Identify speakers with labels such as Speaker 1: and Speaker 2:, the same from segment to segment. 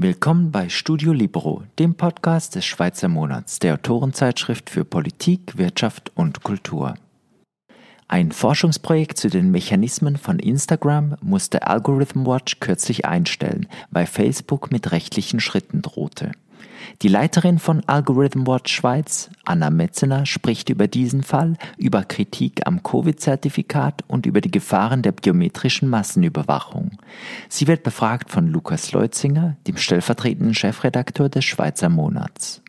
Speaker 1: Willkommen bei Studio Libero, dem Podcast des Schweizer Monats, der Autorenzeitschrift für Politik, Wirtschaft und Kultur. Ein Forschungsprojekt zu den Mechanismen von Instagram musste Algorithm Watch kürzlich einstellen, weil Facebook mit rechtlichen Schritten drohte. Die Leiterin von Algorithm Watch Schweiz, Anna Metzener, spricht über diesen Fall, über Kritik am Covid-Zertifikat und über die Gefahren der biometrischen Massenüberwachung. Sie wird befragt von Lukas Leutzinger, dem stellvertretenden Chefredakteur des Schweizer Monats.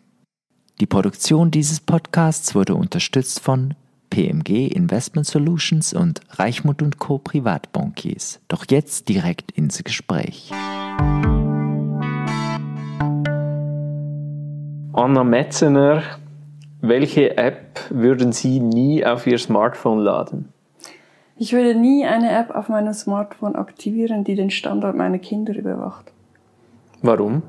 Speaker 1: Die Produktion dieses Podcasts wurde unterstützt von PMG Investment Solutions und Reichmut Co. Privatbankiers. Doch jetzt direkt ins Gespräch.
Speaker 2: Anna Metzener, welche App würden Sie nie auf Ihr Smartphone laden?
Speaker 3: Ich würde nie eine App auf meinem Smartphone aktivieren, die den Standort meiner Kinder überwacht.
Speaker 2: Warum?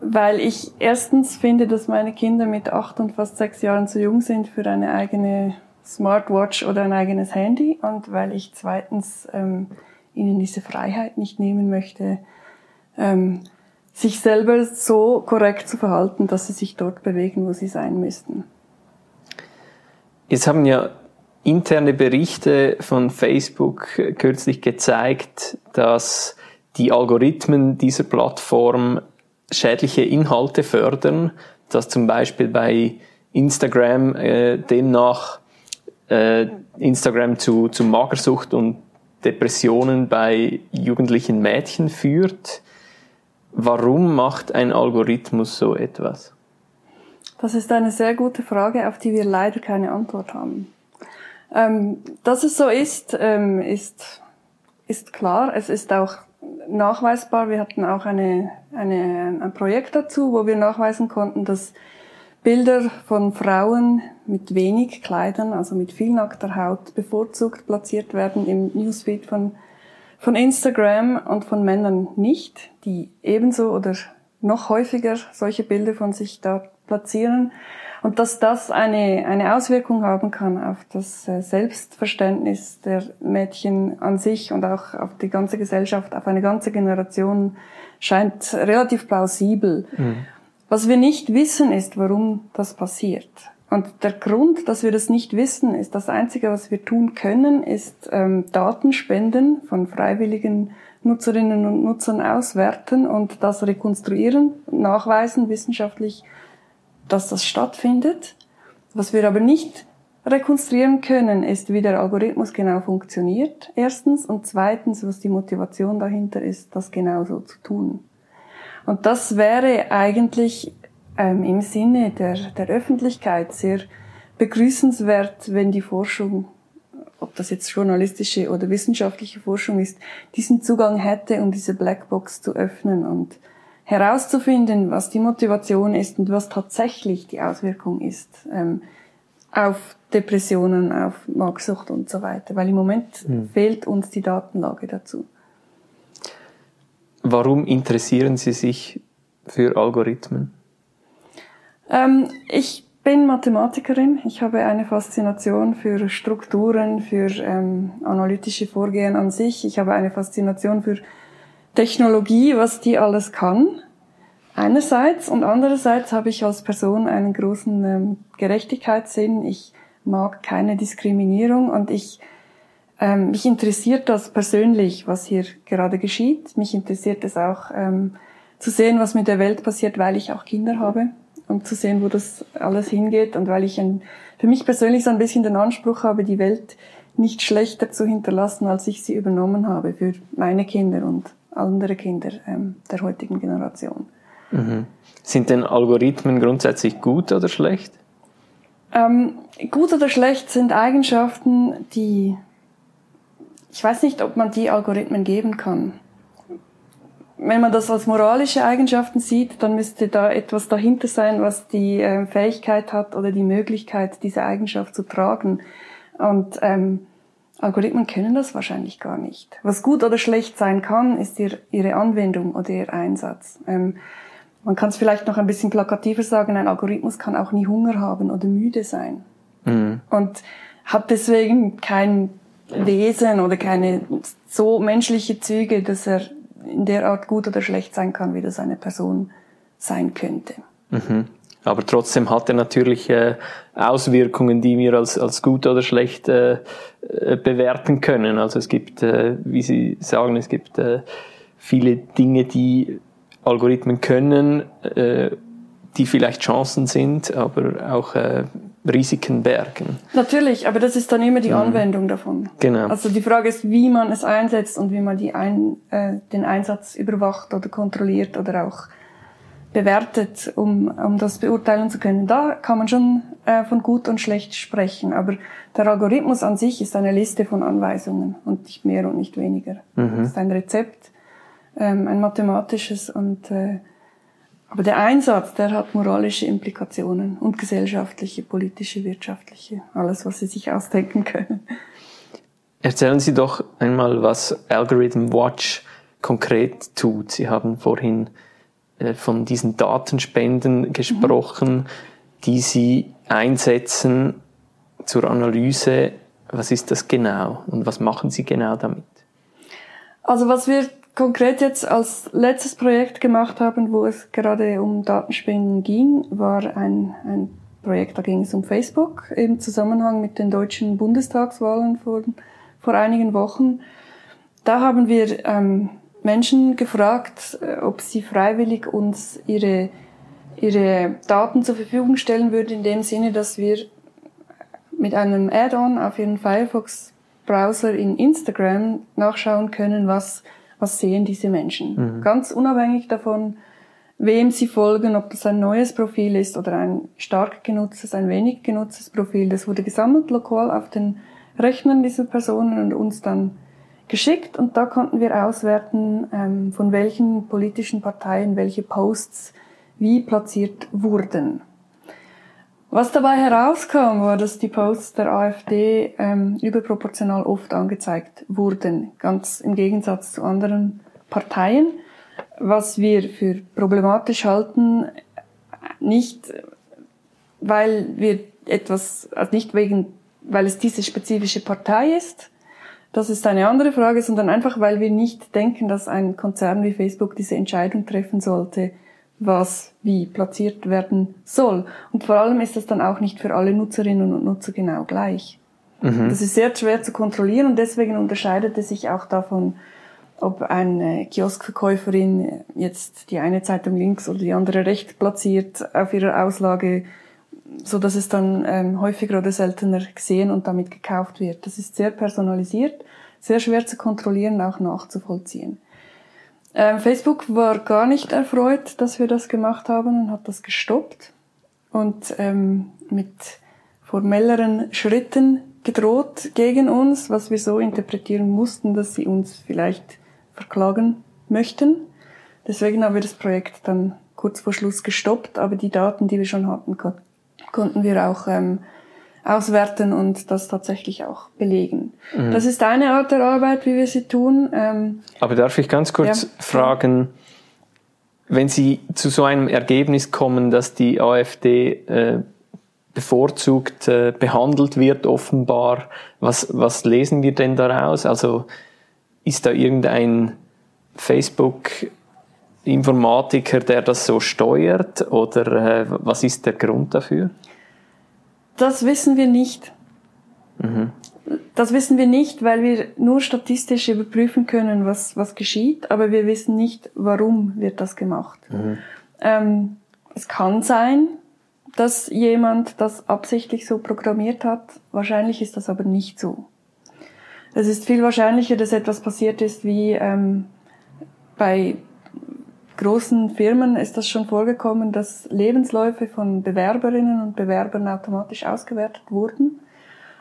Speaker 3: Weil ich erstens finde, dass meine Kinder mit acht und fast sechs Jahren zu jung sind für eine eigene Smartwatch oder ein eigenes Handy und weil ich zweitens ähm, ihnen diese Freiheit nicht nehmen möchte, ähm, sich selber so korrekt zu verhalten, dass sie sich dort bewegen, wo sie sein müssten.
Speaker 2: Jetzt haben ja interne Berichte von Facebook kürzlich gezeigt, dass die Algorithmen dieser Plattform schädliche Inhalte fördern, dass zum Beispiel bei Instagram äh, demnach äh, Instagram zu, zu Magersucht und Depressionen bei jugendlichen Mädchen führt. Warum macht ein Algorithmus so etwas?
Speaker 3: Das ist eine sehr gute Frage, auf die wir leider keine Antwort haben. Ähm, dass es so ist, ähm, ist, ist klar. Es ist auch nachweisbar. Wir hatten auch eine, eine, ein Projekt dazu, wo wir nachweisen konnten, dass Bilder von Frauen mit wenig Kleidern, also mit viel nackter Haut, bevorzugt platziert werden im Newsfeed von, von Instagram und von Männern nicht, die ebenso oder noch häufiger solche Bilder von sich da platzieren. Und dass das eine, eine Auswirkung haben kann auf das äh, Selbstverständnis der Mädchen an sich und auch auf die ganze Gesellschaft, auf eine ganze Generation, scheint relativ plausibel. Mhm. Was wir nicht wissen, ist, warum das passiert. Und der Grund, dass wir das nicht wissen, ist das Einzige, was wir tun können, ist ähm, Datenspenden von freiwilligen Nutzerinnen und Nutzern auswerten und das rekonstruieren, nachweisen wissenschaftlich, dass das stattfindet. Was wir aber nicht rekonstruieren können, ist, wie der Algorithmus genau funktioniert, erstens, und zweitens, was die Motivation dahinter ist, das genauso zu tun. Und das wäre eigentlich ähm, im Sinne der, der Öffentlichkeit sehr begrüßenswert, wenn die Forschung, ob das jetzt journalistische oder wissenschaftliche Forschung ist, diesen Zugang hätte, um diese Blackbox zu öffnen und herauszufinden, was die Motivation ist und was tatsächlich die Auswirkung ist ähm, auf Depressionen, auf Magsucht und so weiter. Weil im Moment mhm. fehlt uns die Datenlage dazu.
Speaker 2: Warum interessieren Sie sich für Algorithmen?
Speaker 3: Ähm, ich bin Mathematikerin. Ich habe eine Faszination für Strukturen, für ähm, analytische Vorgehen an sich. Ich habe eine Faszination für Technologie, was die alles kann. Einerseits und andererseits habe ich als Person einen großen ähm, Gerechtigkeitssinn. Ich mag keine Diskriminierung und ich ähm, mich interessiert das persönlich, was hier gerade geschieht. Mich interessiert es auch ähm, zu sehen, was mit der Welt passiert, weil ich auch Kinder habe und zu sehen, wo das alles hingeht und weil ich ein, für mich persönlich so ein bisschen den Anspruch habe, die Welt nicht schlechter zu hinterlassen, als ich sie übernommen habe für meine Kinder und andere Kinder ähm, der heutigen Generation.
Speaker 2: Mhm. Sind denn Algorithmen grundsätzlich gut oder schlecht?
Speaker 3: Ähm, gut oder schlecht sind Eigenschaften, die ich weiß nicht, ob man die Algorithmen geben kann. Wenn man das als moralische Eigenschaften sieht, dann müsste da etwas dahinter sein, was die äh, Fähigkeit hat oder die Möglichkeit, diese Eigenschaft zu tragen. Und ähm, Algorithmen können das wahrscheinlich gar nicht. Was gut oder schlecht sein kann, ist ihr, ihre Anwendung oder ihr Einsatz. Ähm, man kann es vielleicht noch ein bisschen plakativer sagen, ein Algorithmus kann auch nie Hunger haben oder müde sein. Mhm. Und hat deswegen kein Wesen oder keine so menschliche Züge, dass er in der Art gut oder schlecht sein kann, wie das eine Person sein könnte.
Speaker 2: Mhm. Aber trotzdem hat er natürlich äh, Auswirkungen, die wir als, als gut oder schlecht äh, äh, bewerten können. Also es gibt, wie Sie sagen, es gibt viele Dinge, die Algorithmen können, die vielleicht Chancen sind, aber auch Risiken bergen.
Speaker 3: Natürlich, aber das ist dann immer die mhm. Anwendung davon.
Speaker 2: Genau.
Speaker 3: Also die Frage ist, wie man es einsetzt und wie man die ein, äh, den Einsatz überwacht oder kontrolliert oder auch bewertet, um, um das beurteilen zu können. Da kann man schon äh, von gut und schlecht sprechen, aber der Algorithmus an sich ist eine Liste von Anweisungen und nicht mehr und nicht weniger. Mhm. Das ist ein Rezept, ähm, ein mathematisches und äh, aber der Einsatz, der hat moralische Implikationen und gesellschaftliche, politische, wirtschaftliche, alles, was Sie sich ausdenken können.
Speaker 2: Erzählen Sie doch einmal, was Algorithm Watch konkret tut. Sie haben vorhin äh, von diesen Datenspenden gesprochen, mhm. die Sie einsetzen zur Analyse. Was ist das genau und was machen Sie genau damit?
Speaker 3: Also was wir konkret jetzt als letztes Projekt gemacht haben, wo es gerade um Datenspenden ging, war ein, ein Projekt, da ging es um Facebook im Zusammenhang mit den deutschen Bundestagswahlen vor, vor einigen Wochen. Da haben wir ähm, Menschen gefragt, äh, ob sie freiwillig uns ihre, ihre Daten zur Verfügung stellen würden, in dem Sinne, dass wir mit einem Add-on auf ihren Firefox-Browser in Instagram nachschauen können, was was sehen diese Menschen. Mhm. Ganz unabhängig davon, wem sie folgen, ob das ein neues Profil ist oder ein stark genutztes, ein wenig genutztes Profil. Das wurde gesammelt lokal auf den Rechnern dieser Personen und uns dann geschickt und da konnten wir auswerten, ähm, von welchen politischen Parteien welche Posts wie platziert wurden. Was dabei herauskam, war, dass die Posts der AfD ähm, überproportional oft angezeigt wurden, ganz im Gegensatz zu anderen Parteien, was wir für problematisch halten, nicht weil wir etwas, also nicht wegen, weil es diese spezifische Partei ist, das ist eine andere Frage, sondern einfach, weil wir nicht denken, dass ein Konzern wie Facebook diese Entscheidung treffen sollte, was wie platziert werden soll. Und vor allem ist das dann auch nicht für alle Nutzerinnen und Nutzer genau gleich. Mhm. Das ist sehr schwer zu kontrollieren und deswegen unterscheidet es sich auch davon, ob eine Kioskverkäuferin jetzt die eine Zeitung links oder die andere rechts platziert auf ihrer Auslage, so dass es dann ähm, häufiger oder seltener gesehen und damit gekauft wird. Das ist sehr personalisiert, sehr schwer zu kontrollieren, auch nachzuvollziehen. Ähm, Facebook war gar nicht erfreut, dass wir das gemacht haben und hat das gestoppt und ähm, mit formelleren Schritten gedroht gegen uns, was wir so interpretieren mussten, dass sie uns vielleicht verklagen möchten. Deswegen haben wir das Projekt dann kurz vor Schluss gestoppt, aber die Daten, die wir schon hatten, konnten wir auch ähm, auswerten und das tatsächlich auch belegen. Mhm. Das ist eine Art der Arbeit, wie wir sie tun.
Speaker 2: Ähm, Aber darf ich ganz kurz ja. fragen, wenn Sie zu so einem Ergebnis kommen, dass die AfD äh, bevorzugt äh, behandelt wird, offenbar, was, was lesen wir denn daraus? Also ist da irgendein Facebook Informatiker, der das so steuert oder äh, was ist der Grund dafür?
Speaker 3: Das wissen wir nicht. Mhm. Das wissen wir nicht, weil wir nur statistisch überprüfen können, was, was geschieht, aber wir wissen nicht, warum wird das gemacht. Mhm. Ähm, es kann sein, dass jemand das absichtlich so programmiert hat. Wahrscheinlich ist das aber nicht so. Es ist viel wahrscheinlicher, dass etwas passiert ist wie ähm, bei großen Firmen ist das schon vorgekommen, dass Lebensläufe von Bewerberinnen und Bewerbern automatisch ausgewertet wurden.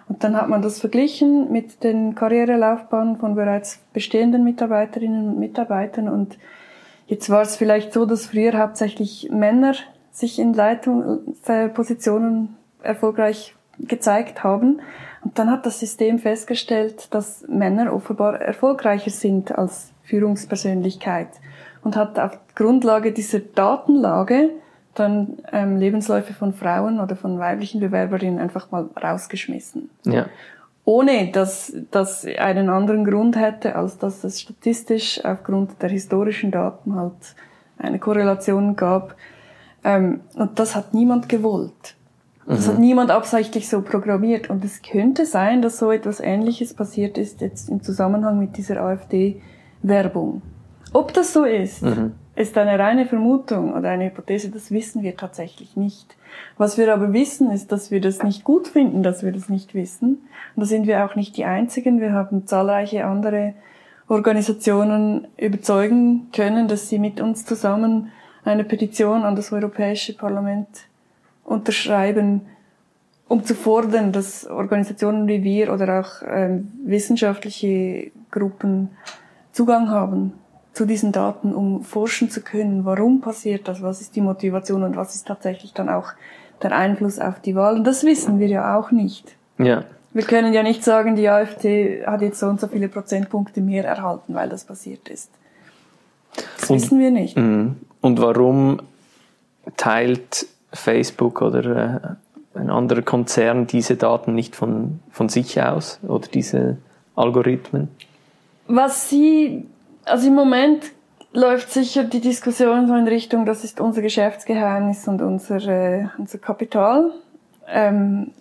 Speaker 3: Und dann hat man das verglichen mit den Karrierelaufbahnen von bereits bestehenden Mitarbeiterinnen und Mitarbeitern. Und jetzt war es vielleicht so, dass früher hauptsächlich Männer sich in Leitungspositionen erfolgreich gezeigt haben. Und dann hat das System festgestellt, dass Männer offenbar erfolgreicher sind als Führungspersönlichkeit und hat auf Grundlage dieser Datenlage dann ähm, Lebensläufe von Frauen oder von weiblichen Bewerberinnen einfach mal rausgeschmissen.
Speaker 2: Ja.
Speaker 3: ohne dass das einen anderen Grund hätte, als dass es statistisch aufgrund der historischen Daten halt eine Korrelation gab. Ähm, und das hat niemand gewollt. Das mhm. hat niemand absichtlich so programmiert. Und es könnte sein, dass so etwas Ähnliches passiert ist jetzt im Zusammenhang mit dieser AfD-Werbung. Ob das so ist, mhm. ist eine reine Vermutung oder eine Hypothese, das wissen wir tatsächlich nicht. Was wir aber wissen, ist, dass wir das nicht gut finden, dass wir das nicht wissen. Und da sind wir auch nicht die Einzigen. Wir haben zahlreiche andere Organisationen überzeugen können, dass sie mit uns zusammen eine Petition an das Europäische Parlament unterschreiben, um zu fordern, dass Organisationen wie wir oder auch ähm, wissenschaftliche Gruppen Zugang haben zu diesen Daten, um forschen zu können, warum passiert das, was ist die Motivation und was ist tatsächlich dann auch der Einfluss auf die Wahl. Und das wissen wir ja auch nicht.
Speaker 2: Ja.
Speaker 3: Wir können ja nicht sagen, die AfD hat jetzt so und so viele Prozentpunkte mehr erhalten, weil das passiert ist. Das und, wissen wir nicht.
Speaker 2: Mhm. Und warum teilt Facebook oder äh, ein anderer Konzern diese Daten nicht von, von sich aus oder diese Algorithmen?
Speaker 3: Was sie, also im Moment läuft sicher die Diskussion so in Richtung, das ist unser Geschäftsgeheimnis und unser, unser Kapital. Ähm,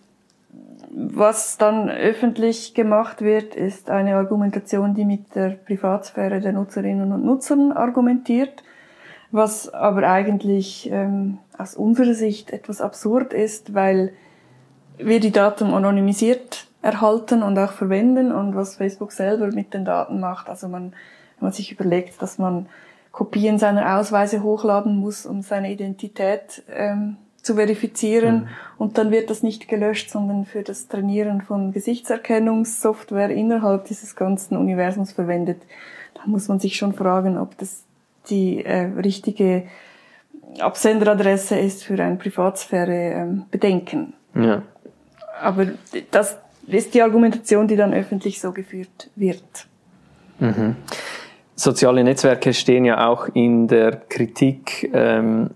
Speaker 3: was dann öffentlich gemacht wird, ist eine Argumentation, die mit der Privatsphäre der Nutzerinnen und Nutzern argumentiert, was aber eigentlich ähm, aus unserer Sicht etwas absurd ist, weil wir die Daten anonymisiert erhalten und auch verwenden und was Facebook selber mit den Daten macht. Also man, wenn man sich überlegt, dass man Kopien seiner Ausweise hochladen muss, um seine Identität ähm, zu verifizieren. Mhm. Und dann wird das nicht gelöscht, sondern für das Trainieren von Gesichtserkennungssoftware innerhalb dieses ganzen Universums verwendet. Da muss man sich schon fragen, ob das die äh, richtige Absenderadresse ist für ein Privatsphäre ähm, Bedenken.
Speaker 2: Ja.
Speaker 3: Aber das ist die Argumentation, die dann öffentlich so geführt wird.
Speaker 2: Mhm. Soziale Netzwerke stehen ja auch in der Kritik, ähm,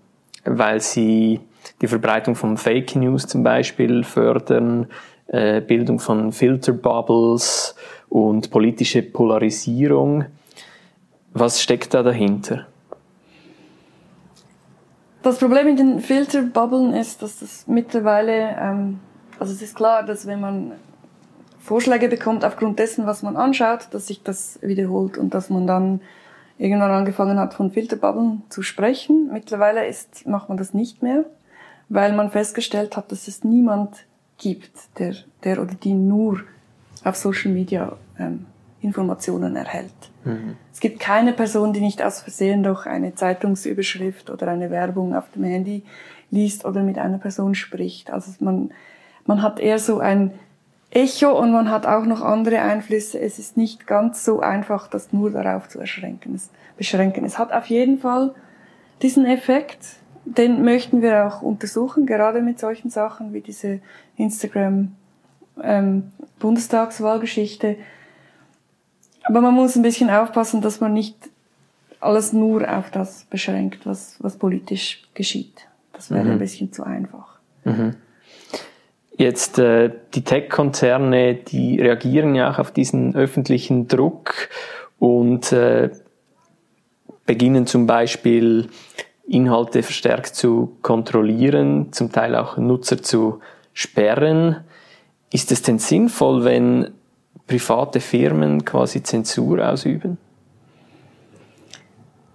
Speaker 2: weil sie die Verbreitung von Fake News zum Beispiel fördern, äh, Bildung von Filterbubbles und politische Polarisierung. Was steckt da dahinter?
Speaker 3: Das Problem mit den Filterbubbeln ist, dass das mittlerweile, ähm, also es ist klar, dass wenn man Vorschläge bekommt aufgrund dessen, was man anschaut, dass sich das wiederholt und dass man dann irgendwann angefangen hat, von Filterbubbeln zu sprechen. Mittlerweile ist, macht man das nicht mehr weil man festgestellt hat, dass es niemand gibt, der, der oder die nur auf Social Media ähm, Informationen erhält. Mhm. Es gibt keine Person, die nicht aus Versehen doch eine Zeitungsüberschrift oder eine Werbung auf dem Handy liest oder mit einer Person spricht. Also man, man hat eher so ein Echo und man hat auch noch andere Einflüsse. Es ist nicht ganz so einfach, das nur darauf zu erschränken. Es, beschränken. Es hat auf jeden Fall diesen Effekt, den möchten wir auch untersuchen, gerade mit solchen Sachen wie diese Instagram ähm, Bundestagswahlgeschichte. Aber man muss ein bisschen aufpassen, dass man nicht alles nur auf das beschränkt, was, was politisch geschieht. Das wäre mhm. ein bisschen zu einfach.
Speaker 2: Mhm. Jetzt äh, die Tech-Konzerne, die reagieren ja auch auf diesen öffentlichen Druck und äh, beginnen zum Beispiel Inhalte verstärkt zu kontrollieren, zum Teil auch Nutzer zu sperren. Ist es denn sinnvoll, wenn private Firmen quasi Zensur ausüben?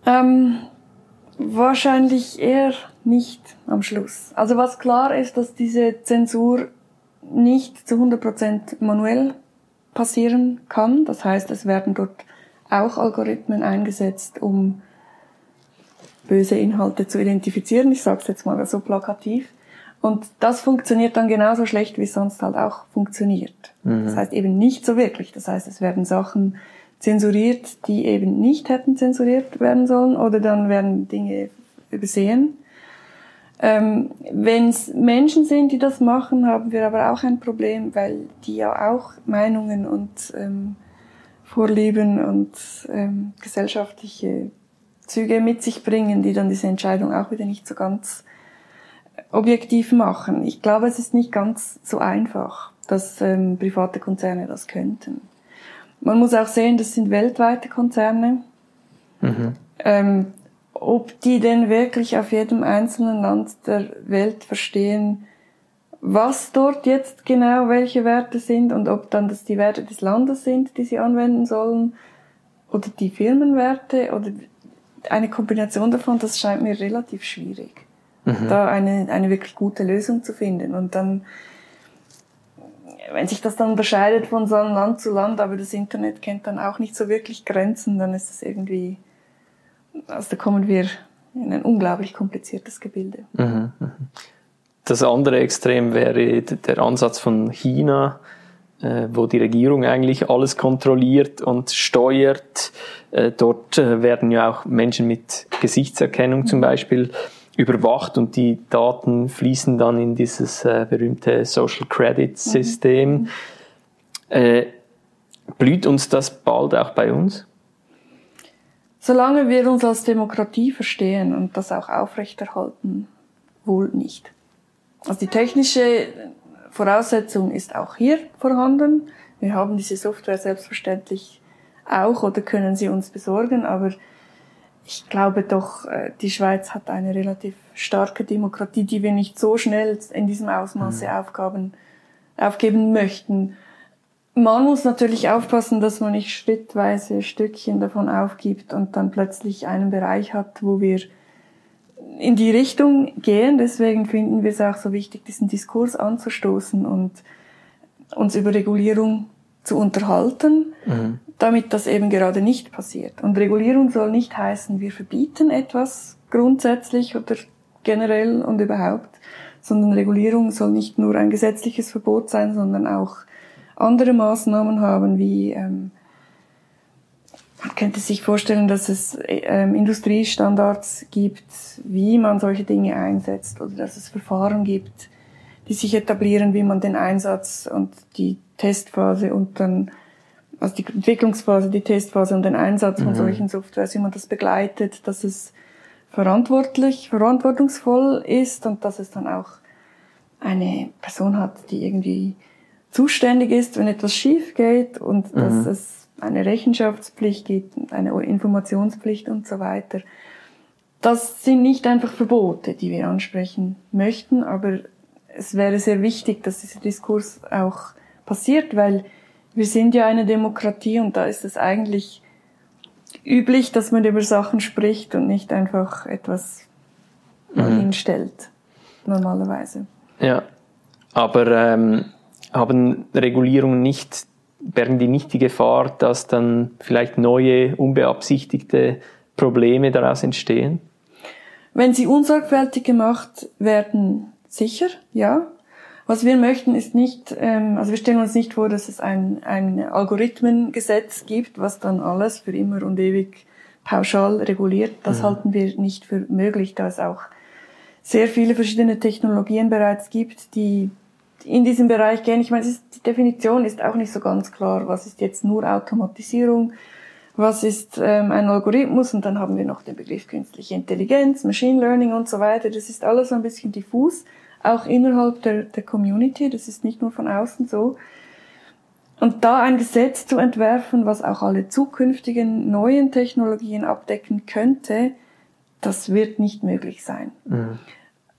Speaker 3: Ähm, wahrscheinlich eher nicht am Schluss. Also was klar ist, dass diese Zensur nicht zu 100% manuell passieren kann. Das heißt, es werden dort auch Algorithmen eingesetzt, um böse Inhalte zu identifizieren. Ich sage es jetzt mal so plakativ. Und das funktioniert dann genauso schlecht, wie es sonst halt auch funktioniert. Mhm. Das heißt eben nicht so wirklich. Das heißt, es werden Sachen zensuriert, die eben nicht hätten zensuriert werden sollen, oder dann werden Dinge übersehen. Ähm, Wenn es Menschen sind, die das machen, haben wir aber auch ein Problem, weil die ja auch Meinungen und ähm, Vorlieben und ähm, gesellschaftliche Züge mit sich bringen, die dann diese Entscheidung auch wieder nicht so ganz objektiv machen. Ich glaube, es ist nicht ganz so einfach. dass ähm, private Konzerne das könnten. Man muss auch sehen, das sind weltweite Konzerne. Mhm. Ähm, ob die denn wirklich auf jedem einzelnen Land der Welt verstehen, was dort jetzt genau welche Werte sind und ob dann das die Werte des Landes sind, die sie anwenden sollen, oder die Firmenwerte oder eine Kombination davon, das scheint mir relativ schwierig, mhm. da eine, eine wirklich gute Lösung zu finden. Und dann, wenn sich das dann unterscheidet von so einem Land zu Land, aber das Internet kennt dann auch nicht so wirklich Grenzen, dann ist das irgendwie, also da kommen wir in ein unglaublich kompliziertes Gebilde. Mhm.
Speaker 2: mhm. Das andere Extrem wäre der Ansatz von China, äh, wo die Regierung eigentlich alles kontrolliert und steuert. Äh, dort äh, werden ja auch Menschen mit Gesichtserkennung zum Beispiel überwacht und die Daten fließen dann in dieses berühmte Social Credit System. Mhm. blüht uns das bald auch bei uns?
Speaker 3: Solange wir uns als Demokratie verstehen und das auch aufrechterhalten, wohl nicht. Also die technische Voraussetzung ist auch hier vorhanden. Wir haben diese Software selbstverständlich auch oder können sie uns besorgen, aber ich glaube doch, äh, die Schweiz hat eine relativ starke Demokratie, die wir nicht so schnell in diesem Ausmaße mhm. aufgaben, aufgeben möchten. Man muss natürlich aufpassen, dass man nicht schrittweise Stückchen davon aufgibt und dann plötzlich einen Bereich hat, wo wir in die Richtung gehen. Deswegen finden wir es auch so wichtig, diesen Diskurs anzustoßen und uns über Regulierung zu unterhalten, mhm. Damit das eben gerade nicht passiert. Und Regulierung soll nicht heißen, wir verbieten etwas grundsätzlich oder generell und überhaupt, sondern Regulierung soll nicht nur ein gesetzliches Verbot sein, sondern auch andere Maßnahmen haben, wie ähm, man könnte sich vorstellen, dass es ähm, Industriestandards gibt, wie man solche Dinge einsetzt oder dass es Verfahren gibt, die sich etablieren, wie man den Einsatz und die Testphase und dann, also die Entwicklungsphase, die Testphase und den Einsatz mhm. von solchen Softwares, wie man das begleitet, dass es verantwortlich, verantwortungsvoll ist und dass es dann auch eine Person hat, die irgendwie zuständig ist, wenn etwas schief geht und mhm. dass es eine Rechenschaftspflicht gibt, eine Informationspflicht und so weiter. Das sind nicht einfach Verbote, die wir ansprechen möchten, aber es wäre sehr wichtig, dass dieser Diskurs auch passiert, weil wir sind ja eine Demokratie und da ist es eigentlich üblich, dass man über Sachen spricht und nicht einfach etwas mhm. hinstellt, normalerweise.
Speaker 2: Ja, aber ähm, haben Regulierungen nicht bergen die nicht die Gefahr, dass dann vielleicht neue, unbeabsichtigte Probleme daraus entstehen?
Speaker 3: Wenn sie unsorgfältig gemacht werden, sicher, ja. Was wir möchten ist nicht, ähm, also wir stellen uns nicht vor, dass es ein, ein Algorithmengesetz gibt, was dann alles für immer und ewig pauschal reguliert. Das mhm. halten wir nicht für möglich, da es auch sehr viele verschiedene Technologien bereits gibt, die in diesem Bereich gehen. Ich meine, ist, die Definition ist auch nicht so ganz klar. Was ist jetzt nur Automatisierung? Was ist ähm, ein Algorithmus? Und dann haben wir noch den Begriff künstliche Intelligenz, Machine Learning und so weiter. Das ist alles so ein bisschen diffus, auch innerhalb der, der Community. Das ist nicht nur von außen so. Und da ein Gesetz zu entwerfen, was auch alle zukünftigen neuen Technologien abdecken könnte, das wird nicht möglich sein. Mhm.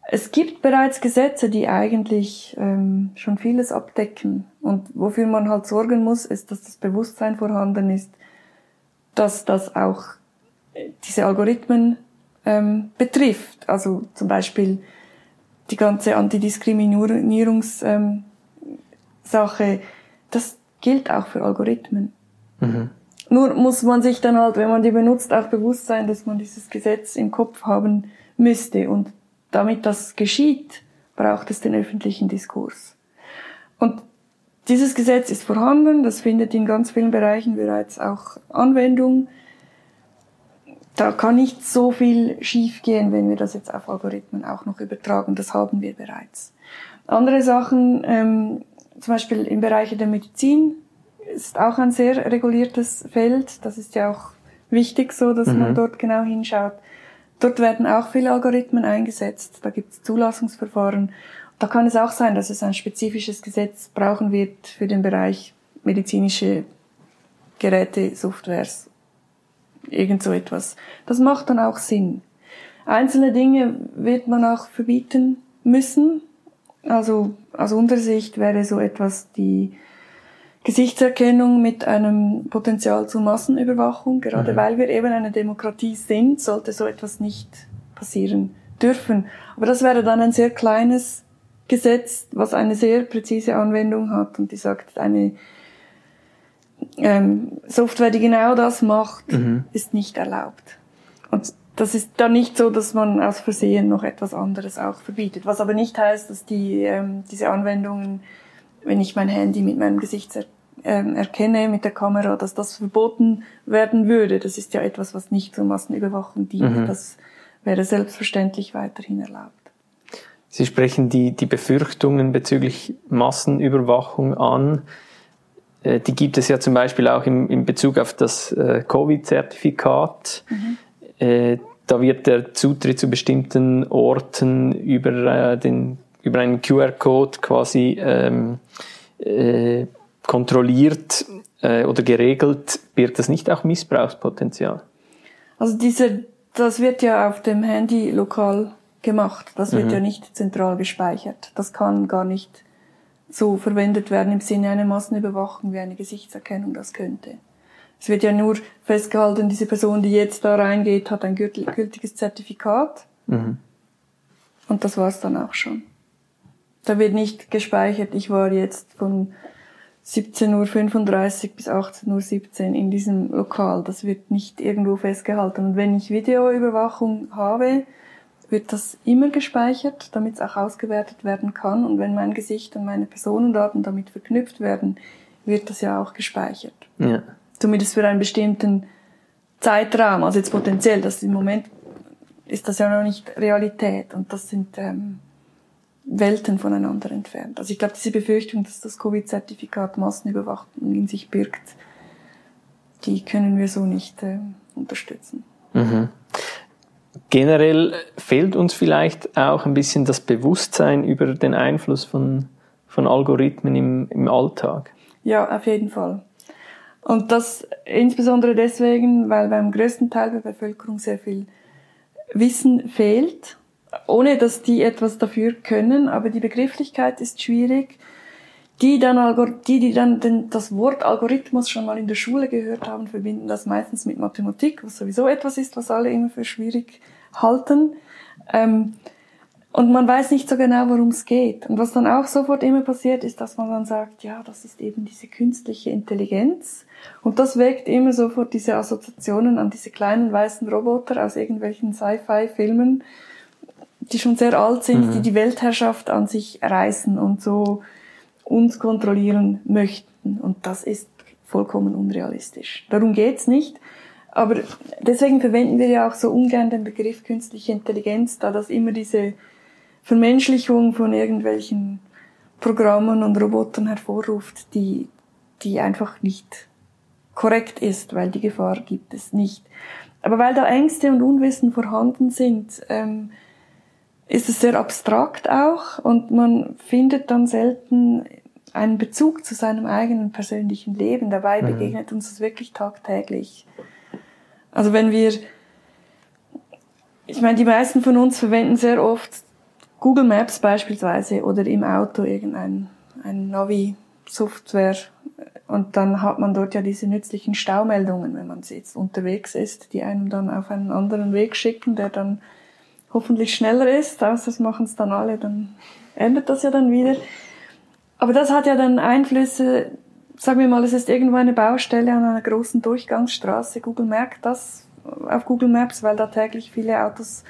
Speaker 3: Es gibt bereits Gesetze, die eigentlich ähm, schon vieles abdecken. Und wofür man halt sorgen muss, ist, dass das Bewusstsein vorhanden ist, dass das auch äh, diese Algorithmen ähm, betrifft. Also zum Beispiel die ganze Antidiskriminierungssache, ähm, das gilt auch für Algorithmen. Mhm. Nur muss man sich dann halt, wenn man die benutzt, auch bewusst sein, dass man dieses Gesetz im Kopf haben müsste. Und damit das geschieht, braucht es den öffentlichen Diskurs. Und dieses Gesetz ist vorhanden, das findet in ganz vielen Bereichen bereits auch Anwendung. Da kann nicht so viel schiefgehen, wenn wir das jetzt auf Algorithmen auch noch übertragen. Das haben wir bereits. Andere Sachen, ähm, zum Beispiel im Bereich der Medizin, ist auch ein sehr reguliertes Feld. Das ist ja auch wichtig so, dass mhm. man dort genau hinschaut. Dort werden auch viele Algorithmen eingesetzt. Da gibt es Zulassungsverfahren. Da kann es auch sein, dass es ein spezifisches Gesetz brauchen wird für den Bereich medizinische Geräte, Softwares, irgend so etwas. Das macht dann auch Sinn. Einzelne Dinge wird man auch verbieten müssen. Also aus unserer Sicht wäre so etwas die Gesichtserkennung mit einem Potenzial zur Massenüberwachung. Gerade mhm. weil wir eben eine Demokratie sind, sollte so etwas nicht passieren dürfen. Aber das wäre dann ein sehr kleines Gesetz, was eine sehr präzise Anwendung hat und die sagt, eine ähm, Software, die genau das macht, mhm. ist nicht erlaubt. Und das ist dann nicht so, dass man aus Versehen noch etwas anderes auch verbietet. Was aber nicht heißt, dass die, ähm, diese Anwendungen wenn ich mein Handy mit meinem Gesicht er, äh, erkenne, mit der Kamera, dass das verboten werden würde. Das ist ja etwas, was nicht zur Massenüberwachung dient. Mhm. Das wäre selbstverständlich weiterhin erlaubt.
Speaker 2: Sie sprechen die, die Befürchtungen bezüglich Massenüberwachung an. Äh, die gibt es ja zum Beispiel auch im, in Bezug auf das äh, Covid-Zertifikat. Mhm. Äh, da wird der Zutritt zu bestimmten Orten über den über einen QR-Code quasi ähm, äh, kontrolliert äh, oder geregelt, birgt das nicht auch Missbrauchspotenzial?
Speaker 3: Also diese, das wird ja auf dem Handy lokal gemacht. Das wird mhm. ja nicht zentral gespeichert. Das kann gar nicht so verwendet werden im Sinne einer Massenüberwachung, wie eine Gesichtserkennung das könnte. Es wird ja nur festgehalten, diese Person, die jetzt da reingeht, hat ein gültiges Zertifikat. Mhm. Und das war's dann auch schon. Da wird nicht gespeichert, ich war jetzt von 17.35 Uhr bis 18.17 Uhr in diesem Lokal. Das wird nicht irgendwo festgehalten. Und wenn ich Videoüberwachung habe, wird das immer gespeichert, damit es auch ausgewertet werden kann. Und wenn mein Gesicht und meine Personendaten damit verknüpft werden, wird das ja auch gespeichert. Ja. Zumindest für einen bestimmten Zeitraum. Also jetzt potenziell, das im Moment ist das ja noch nicht Realität. Und das sind ähm, Welten voneinander entfernt. Also ich glaube, diese Befürchtung, dass das Covid-Zertifikat Massenüberwachung in sich birgt, die können wir so nicht äh, unterstützen. Mhm.
Speaker 2: Generell fehlt uns vielleicht auch ein bisschen das Bewusstsein über den Einfluss von, von Algorithmen im, im Alltag.
Speaker 3: Ja, auf jeden Fall. Und das insbesondere deswegen, weil beim größten Teil der Bevölkerung sehr viel Wissen fehlt ohne dass die etwas dafür können, aber die Begrifflichkeit ist schwierig. Die dann, die, die dann den, das Wort Algorithmus schon mal in der Schule gehört haben, verbinden das meistens mit Mathematik, was sowieso etwas ist, was alle immer für schwierig halten. Ähm, und man weiß nicht so genau, worum es geht. Und was dann auch sofort immer passiert, ist, dass man dann sagt, ja, das ist eben diese künstliche Intelligenz. Und das weckt immer sofort diese Assoziationen an diese kleinen weißen Roboter aus irgendwelchen Sci-Fi-Filmen, die schon sehr alt sind, mhm. die die Weltherrschaft an sich reißen und so uns kontrollieren möchten. Und das ist vollkommen unrealistisch. Darum geht's nicht. Aber deswegen verwenden wir ja auch so ungern den Begriff künstliche Intelligenz, da das immer diese Vermenschlichung von irgendwelchen Programmen und Robotern hervorruft, die, die einfach nicht korrekt ist, weil die Gefahr gibt es nicht. Aber weil da Ängste und Unwissen vorhanden sind, ähm, ist es sehr abstrakt auch und man findet dann selten einen Bezug zu seinem eigenen persönlichen Leben. Dabei mhm. begegnet uns das wirklich tagtäglich. Also wenn wir, ich meine, die meisten von uns verwenden sehr oft Google Maps beispielsweise oder im Auto irgendein ein Navi-Software und dann hat man dort ja diese nützlichen Staumeldungen, wenn man jetzt unterwegs ist, die einem dann auf einen anderen Weg schicken, der dann hoffentlich schneller ist, außer es machen es dann alle, dann ändert das ja dann wieder. Aber das hat ja dann Einflüsse, sagen wir mal, es ist irgendwo eine Baustelle an einer großen Durchgangsstraße. Google merkt das auf Google Maps, weil da täglich viele Autos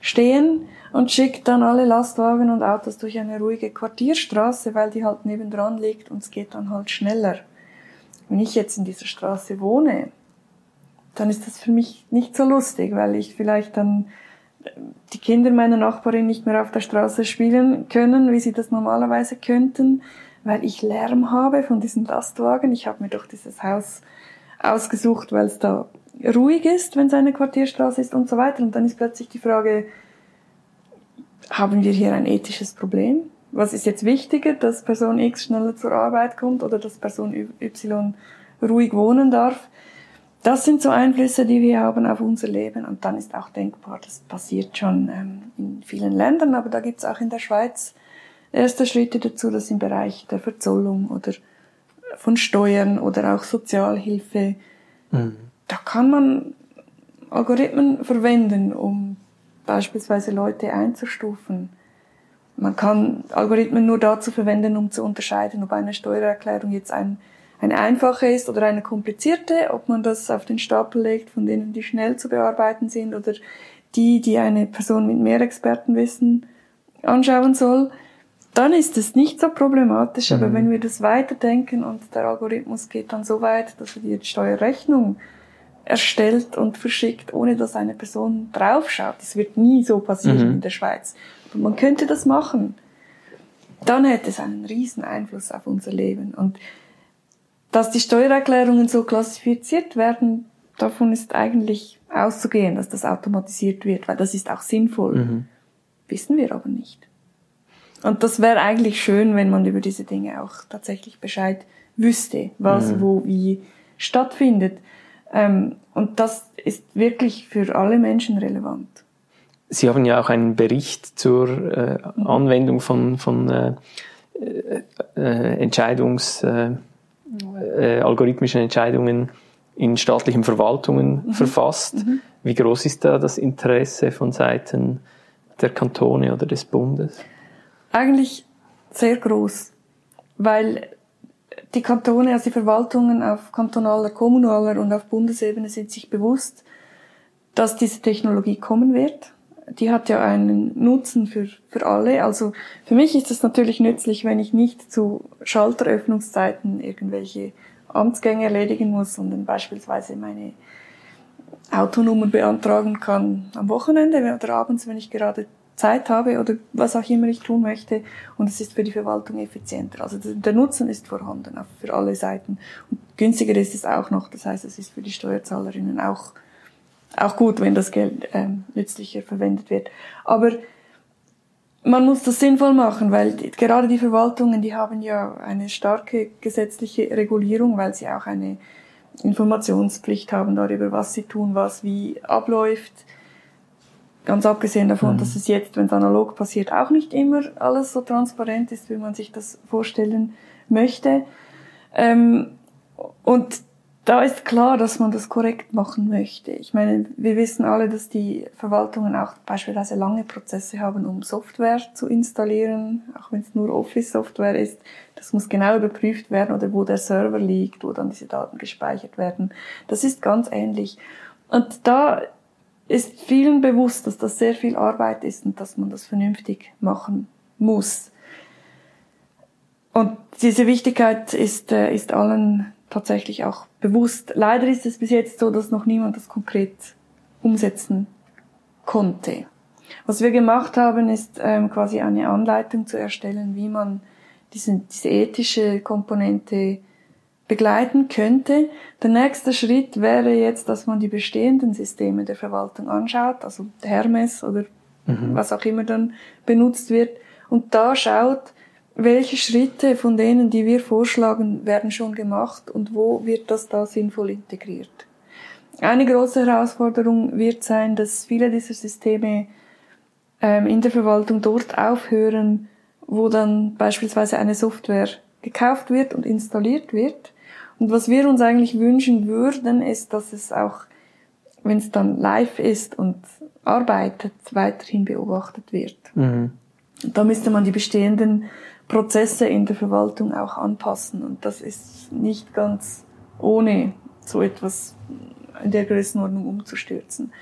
Speaker 3: stehen und schickt dann alle Lastwagen und Autos durch eine ruhige Quartierstraße, weil die halt nebendran liegt und es geht dann halt schneller. Wenn ich jetzt in dieser Straße wohne, dann ist das für mich nicht so lustig, weil ich vielleicht dann die Kinder meiner Nachbarin nicht mehr auf der Straße spielen können, wie sie das normalerweise könnten, weil ich Lärm habe von diesen Lastwagen. Ich habe mir doch dieses Haus ausgesucht, weil es da ruhig ist, wenn es eine Quartierstraße ist und so weiter. Und dann ist plötzlich die Frage, haben wir hier ein ethisches Problem? Was ist jetzt wichtiger, dass Person X schneller zur Arbeit kommt oder dass Person Y ruhig wohnen darf? Das sind so Einflüsse, die wir haben auf unser Leben. Und dann ist auch denkbar, das passiert schon ähm, in vielen Ländern, aber da gibt es auch in der Schweiz erste Schritte dazu, dass im Bereich der Verzollung oder von Steuern oder auch Sozialhilfe, mhm. da kann man Algorithmen verwenden, um beispielsweise Leute einzustufen. Man kann Algorithmen nur dazu verwenden, um zu unterscheiden, ob eine Steuererklärung jetzt ein, eine einfache ist oder eine komplizierte, ob man das auf den Stapel legt, von denen die schnell zu bearbeiten sind oder die, die eine Person mit mehr Expertenwissen anschauen soll dann ist es nicht so problematisch. Mhm. Aber wenn wir das weiterdenken und der Algorithmus geht dann so weit, dass er die Steuerrechnung erstellt und verschickt, ohne dass eine Person draufschaut, das wird nie so passieren mhm. in der Schweiz. Aber man könnte das machen. Dann hätte es einen riesen Einfluss auf unser Leben. Und dass die Steuererklärungen so klassifiziert werden, davon ist eigentlich auszugehen, dass das automatisiert wird, weil das ist auch sinnvoll. Mhm. Wissen wir aber nicht. Und das wäre eigentlich schön, wenn man über diese Dinge auch tatsächlich Bescheid wüsste, was mhm. wo wie stattfindet. Ähm, und das ist wirklich für alle Menschen relevant.
Speaker 2: Sie haben ja auch einen Bericht zur äh. Anwendung von, von äh, äh, Entscheidungs, äh, äh, algorithmischen Entscheidungen in staatlichen Verwaltungen mhm. verfasst. Mhm. Wie groß ist da das Interesse von Seiten der Kantone oder des Bundes?
Speaker 3: Eigentlich sehr groß, weil die Kantone, also die Verwaltungen auf kantonaler, kommunaler und auf Bundesebene sind sich bewusst, dass diese Technologie kommen wird. Die hat ja einen Nutzen für, für alle. Also für mich ist es natürlich nützlich, wenn ich nicht zu Schalteröffnungszeiten irgendwelche Amtsgänge erledigen muss, sondern beispielsweise meine Autonummer beantragen kann am Wochenende oder abends, wenn ich gerade Zeit habe oder was auch immer ich tun möchte und es ist für die Verwaltung effizienter. Also der Nutzen ist vorhanden für alle Seiten und günstiger ist es auch noch. Das heißt, es ist für die Steuerzahlerinnen auch auch gut, wenn das Geld ähm, nützlicher verwendet wird. Aber man muss das sinnvoll machen, weil gerade die Verwaltungen, die haben ja eine starke gesetzliche Regulierung, weil sie auch eine Informationspflicht haben darüber, was sie tun, was wie abläuft Ganz abgesehen davon, mhm. dass es jetzt, wenn es analog passiert, auch nicht immer alles so transparent ist, wie man sich das vorstellen möchte. Ähm, und da ist klar, dass man das korrekt machen möchte. Ich meine, wir wissen alle, dass die Verwaltungen auch beispielsweise lange Prozesse haben, um Software zu installieren, auch wenn es nur Office-Software ist. Das muss genau überprüft werden oder wo der Server liegt, wo dann diese Daten gespeichert werden. Das ist ganz ähnlich. Und da ist vielen bewusst, dass das sehr viel Arbeit ist und dass man das vernünftig machen muss. Und diese Wichtigkeit ist, äh, ist allen tatsächlich auch bewusst. Leider ist es bis jetzt so, dass noch niemand das konkret umsetzen konnte. Was wir gemacht haben, ist ähm, quasi eine Anleitung zu erstellen, wie man diese, diese ethische Komponente begleiten könnte. Der nächste Schritt wäre jetzt, dass man die bestehenden Systeme der Verwaltung anschaut, also Hermes oder mhm. was auch immer dann benutzt wird, und da schaut, welche Schritte von denen, die wir vorschlagen, werden schon gemacht und wo wird das da sinnvoll integriert. Eine große Herausforderung wird sein, dass viele dieser Systeme ähm, in der Verwaltung dort aufhören, wo dann beispielsweise eine Software gekauft wird und installiert wird und was wir uns eigentlich wünschen würden, ist, dass es auch, wenn es dann live ist und arbeitet, weiterhin beobachtet wird. Mhm. Da müsste man die bestehenden Prozesse in der Verwaltung auch anpassen. Und das ist nicht ganz ohne so etwas in der Größenordnung umzustürzen.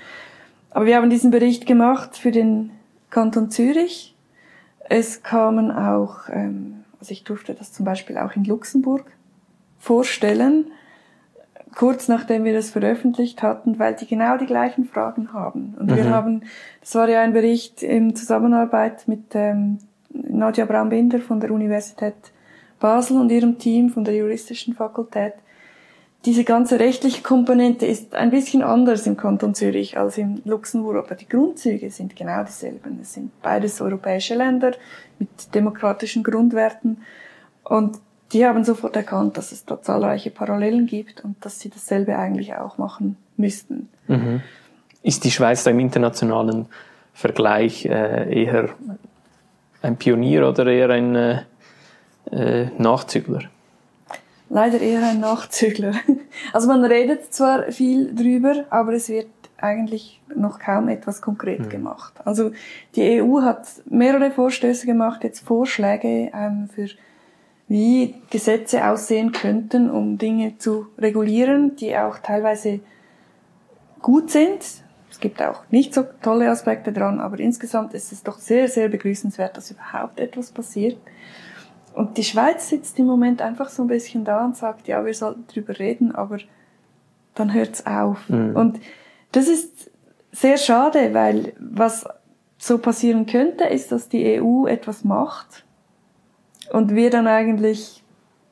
Speaker 3: Aber wir haben diesen Bericht gemacht für den Kanton Zürich. Es kamen auch, ähm, also ich durfte das zum Beispiel auch in Luxemburg vorstellen, kurz nachdem wir das veröffentlicht hatten, weil die genau die gleichen Fragen haben. Und mhm. wir haben, das war ja ein Bericht in Zusammenarbeit mit ähm, Nadja Braun-Binder von der Universität Basel und ihrem Team von der juristischen Fakultät. diese ganze rechtliche Komponente ist ein bisschen anders im Kanton Zürich als in Luxemburg, aber die Grundzüge sind genau dieselben. Es sind beides europäische Länder mit demokratischen Grundwerten und die haben sofort erkannt, dass es da zahlreiche Parallelen gibt und dass sie dasselbe eigentlich auch machen müssten. Mhm.
Speaker 2: Ist die Schweiz da im internationalen Vergleich äh, eher ein Pionier oder eher ein äh, äh Nachzügler?
Speaker 3: leider eher ein Nachzügler. Also man redet zwar viel drüber, aber es wird eigentlich noch kaum etwas konkret mhm. gemacht. Also die EU hat mehrere Vorstöße gemacht, jetzt Vorschläge ähm, für wie Gesetze aussehen könnten, um Dinge zu regulieren, die auch teilweise gut sind. Es gibt auch nicht so tolle Aspekte dran, aber insgesamt ist es doch sehr, sehr begrüßenswert, dass überhaupt etwas passiert. Und die Schweiz sitzt im Moment einfach so ein bisschen da und sagt, ja, wir sollten drüber reden, aber dann hört's auf. Mhm. Und das ist sehr schade, weil was so passieren könnte, ist, dass die EU etwas macht und wir dann eigentlich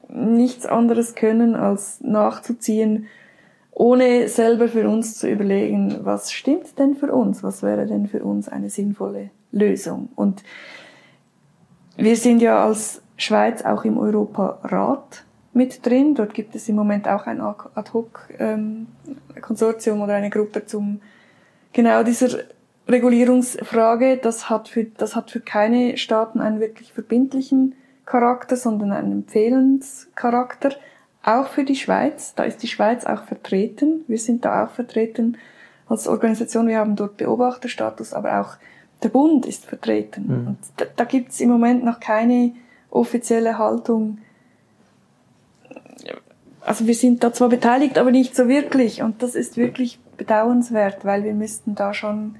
Speaker 3: nichts anderes können, als nachzuziehen, ohne selber für uns zu überlegen, was stimmt denn für uns, was wäre denn für uns eine sinnvolle Lösung. Und wir sind ja als Schweiz auch im Europarat mit drin. Dort gibt es im Moment auch ein Ad-Hoc-Konsortium ähm, oder eine Gruppe zum genau dieser Regulierungsfrage. Das hat für, das hat für keine Staaten einen wirklich verbindlichen Charakter, sondern einen Empfehlenscharakter. Auch für die Schweiz. Da ist die Schweiz auch vertreten. Wir sind da auch vertreten als Organisation. Wir haben dort Beobachterstatus, aber auch der Bund ist vertreten. Mhm. Und da, da gibt es im Moment noch keine offizielle Haltung. Also wir sind da zwar beteiligt, aber nicht so wirklich. Und das ist wirklich bedauernswert, weil wir müssten da schon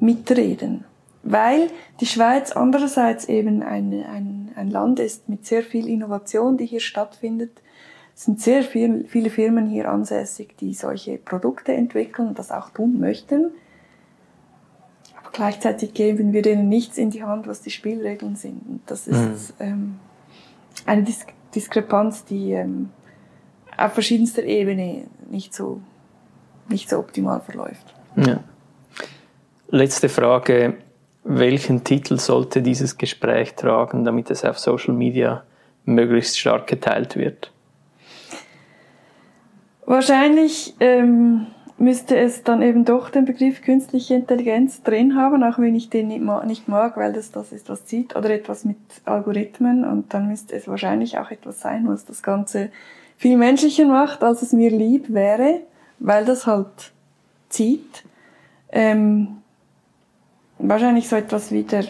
Speaker 3: mitreden. Weil die Schweiz andererseits eben ein, ein, ein Land ist mit sehr viel Innovation, die hier stattfindet. Es sind sehr viel, viele Firmen hier ansässig, die solche Produkte entwickeln und das auch tun möchten. Gleichzeitig geben wir denen nichts in die Hand, was die Spielregeln sind. Und das ist mhm. ähm, eine Dis Diskrepanz, die ähm, auf verschiedenster Ebene nicht so, nicht so optimal verläuft.
Speaker 2: Ja. Letzte Frage. Welchen Titel sollte dieses Gespräch tragen, damit es auf Social Media möglichst stark geteilt wird?
Speaker 3: Wahrscheinlich ähm, müsste es dann eben doch den Begriff künstliche Intelligenz drin haben, auch wenn ich den nicht mag, weil das das ist, was zieht, oder etwas mit Algorithmen. Und dann müsste es wahrscheinlich auch etwas sein, was das Ganze viel menschlicher macht, als es mir lieb wäre, weil das halt zieht. Ähm, wahrscheinlich so etwas wie der,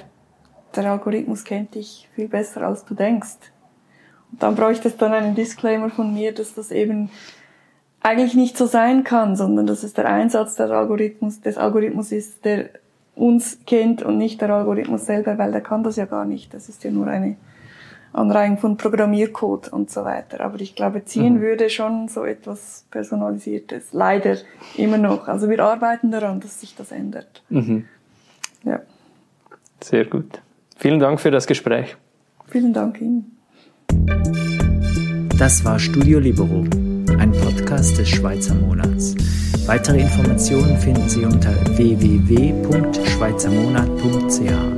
Speaker 3: der Algorithmus kennt dich viel besser, als du denkst. Und dann bräuchte es dann einen Disclaimer von mir, dass das eben eigentlich nicht so sein kann, sondern dass es der Einsatz des Algorithmus, des Algorithmus ist, der uns kennt und nicht der Algorithmus selber, weil der kann das ja gar nicht. Das ist ja nur eine Anreihung von Programmiercode und so weiter. Aber ich glaube, ziehen mhm. würde schon so etwas Personalisiertes. Leider immer noch. Also wir arbeiten daran, dass sich das ändert. Mhm.
Speaker 2: Ja. Sehr gut. Vielen Dank für das Gespräch.
Speaker 3: Vielen Dank Ihnen.
Speaker 1: Das war Studio Libero ein Podcast des Schweizer Monats. Weitere Informationen finden Sie unter www.schweizermonat.ch.